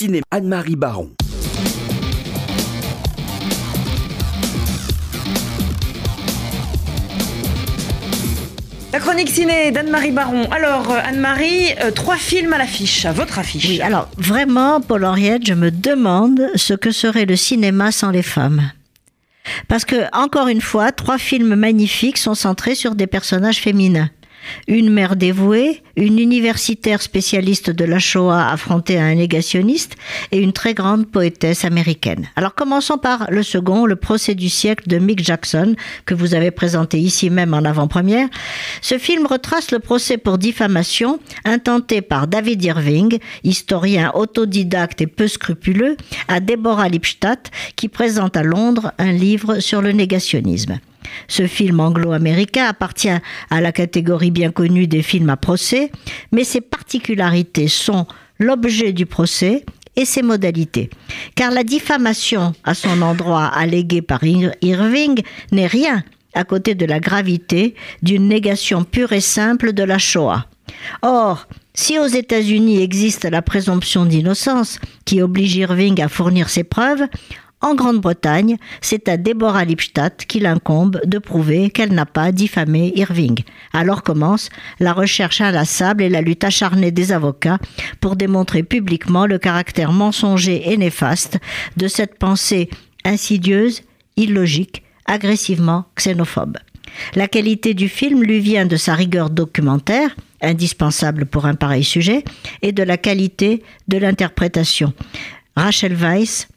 cinéma. Anne-Marie Baron. La chronique ciné d'Anne-Marie Baron. Alors, euh, Anne-Marie, euh, trois films à l'affiche, à votre affiche. Oui, alors vraiment, Paul Henriette, je me demande ce que serait le cinéma sans les femmes. Parce que, encore une fois, trois films magnifiques sont centrés sur des personnages féminins une mère dévouée, une universitaire spécialiste de la Shoah affrontée à un négationniste et une très grande poétesse américaine. Alors commençons par le second, le procès du siècle de Mick Jackson, que vous avez présenté ici même en avant-première. Ce film retrace le procès pour diffamation intenté par David Irving, historien autodidacte et peu scrupuleux, à Deborah Lipstadt, qui présente à Londres un livre sur le négationnisme. Ce film anglo-américain appartient à la catégorie bien connue des films à procès, mais ses particularités sont l'objet du procès et ses modalités. Car la diffamation à son endroit alléguée par Irving n'est rien à côté de la gravité d'une négation pure et simple de la Shoah. Or, si aux États-Unis existe la présomption d'innocence qui oblige Irving à fournir ses preuves, en Grande-Bretagne, c'est à Deborah Lipstadt qu'il incombe de prouver qu'elle n'a pas diffamé Irving. Alors commence la recherche inlassable et la lutte acharnée des avocats pour démontrer publiquement le caractère mensonger et néfaste de cette pensée insidieuse, illogique, agressivement xénophobe. La qualité du film lui vient de sa rigueur documentaire, indispensable pour un pareil sujet, et de la qualité de l'interprétation. Rachel Weisz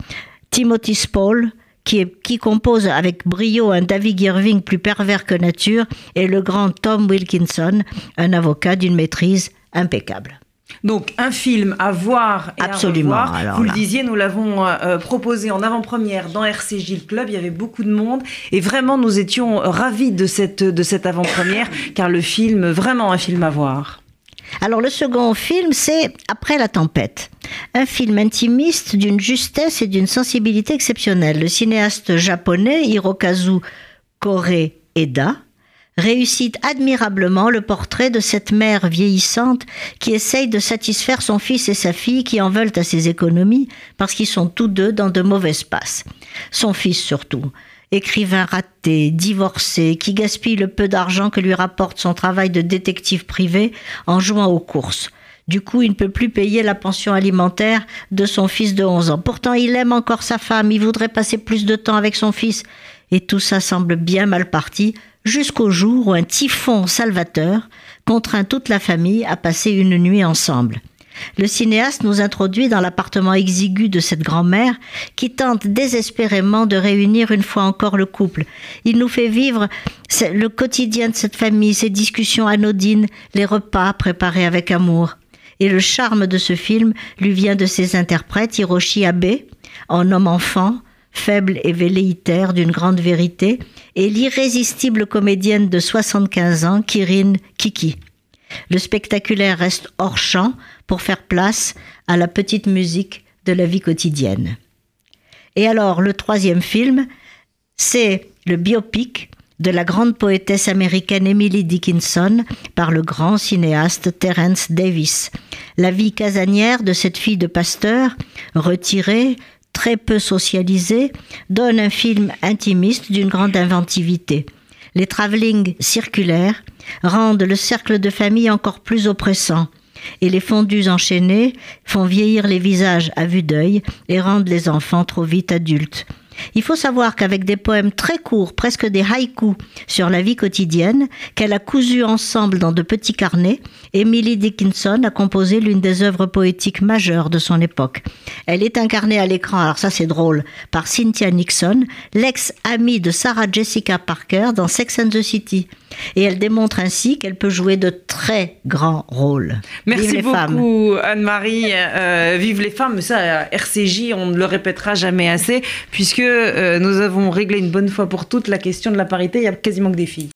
Timothy Spall, qui, qui, compose avec brio un David Irving plus pervers que nature, et le grand Tom Wilkinson, un avocat d'une maîtrise impeccable. Donc un film à voir et Absolument, à revoir. Vous le disiez, nous l'avons euh, proposé en avant-première dans RCJ le club. Il y avait beaucoup de monde et vraiment nous étions ravis de cette de cette avant-première car le film vraiment un film à voir. Alors le second film, c'est Après la tempête. Un film intimiste d'une justesse et d'une sensibilité exceptionnelle. Le cinéaste japonais Hirokazu Kore-eda réussit admirablement le portrait de cette mère vieillissante qui essaye de satisfaire son fils et sa fille qui en veulent à ses économies parce qu'ils sont tous deux dans de mauvaises passes. Son fils surtout écrivain raté, divorcé, qui gaspille le peu d'argent que lui rapporte son travail de détective privé en jouant aux courses. Du coup, il ne peut plus payer la pension alimentaire de son fils de 11 ans. Pourtant, il aime encore sa femme, il voudrait passer plus de temps avec son fils. Et tout ça semble bien mal parti jusqu'au jour où un typhon salvateur contraint toute la famille à passer une nuit ensemble. Le cinéaste nous introduit dans l'appartement exigu de cette grand-mère qui tente désespérément de réunir une fois encore le couple. Il nous fait vivre le quotidien de cette famille, ses discussions anodines, les repas préparés avec amour. Et le charme de ce film lui vient de ses interprètes Hiroshi Abe, en homme enfant, faible et velléitaire d'une grande vérité, et l'irrésistible comédienne de 75 ans, Kirin Kiki. Le spectaculaire reste hors champ pour faire place à la petite musique de la vie quotidienne. Et alors, le troisième film, c'est le biopic de la grande poétesse américaine Emily Dickinson par le grand cinéaste Terence Davis. La vie casanière de cette fille de pasteur, retirée, très peu socialisée, donne un film intimiste d'une grande inventivité. Les travelling circulaires rendent le cercle de famille encore plus oppressant et les fondus enchaînés font vieillir les visages à vue d'œil et rendent les enfants trop vite adultes. Il faut savoir qu'avec des poèmes très courts, presque des haïkus, sur la vie quotidienne, qu'elle a cousu ensemble dans de petits carnets, Emily Dickinson a composé l'une des œuvres poétiques majeures de son époque. Elle est incarnée à l'écran, alors ça c'est drôle, par Cynthia Nixon, l'ex-amie de Sarah Jessica Parker dans Sex and the City. Et elle démontre ainsi qu'elle peut jouer de très grands rôles. Merci beaucoup Anne-Marie. Euh, vive les femmes, ça RCJ, on ne le répétera jamais assez, puisque euh, nous avons réglé une bonne fois pour toutes la question de la parité, il y a quasiment que des filles.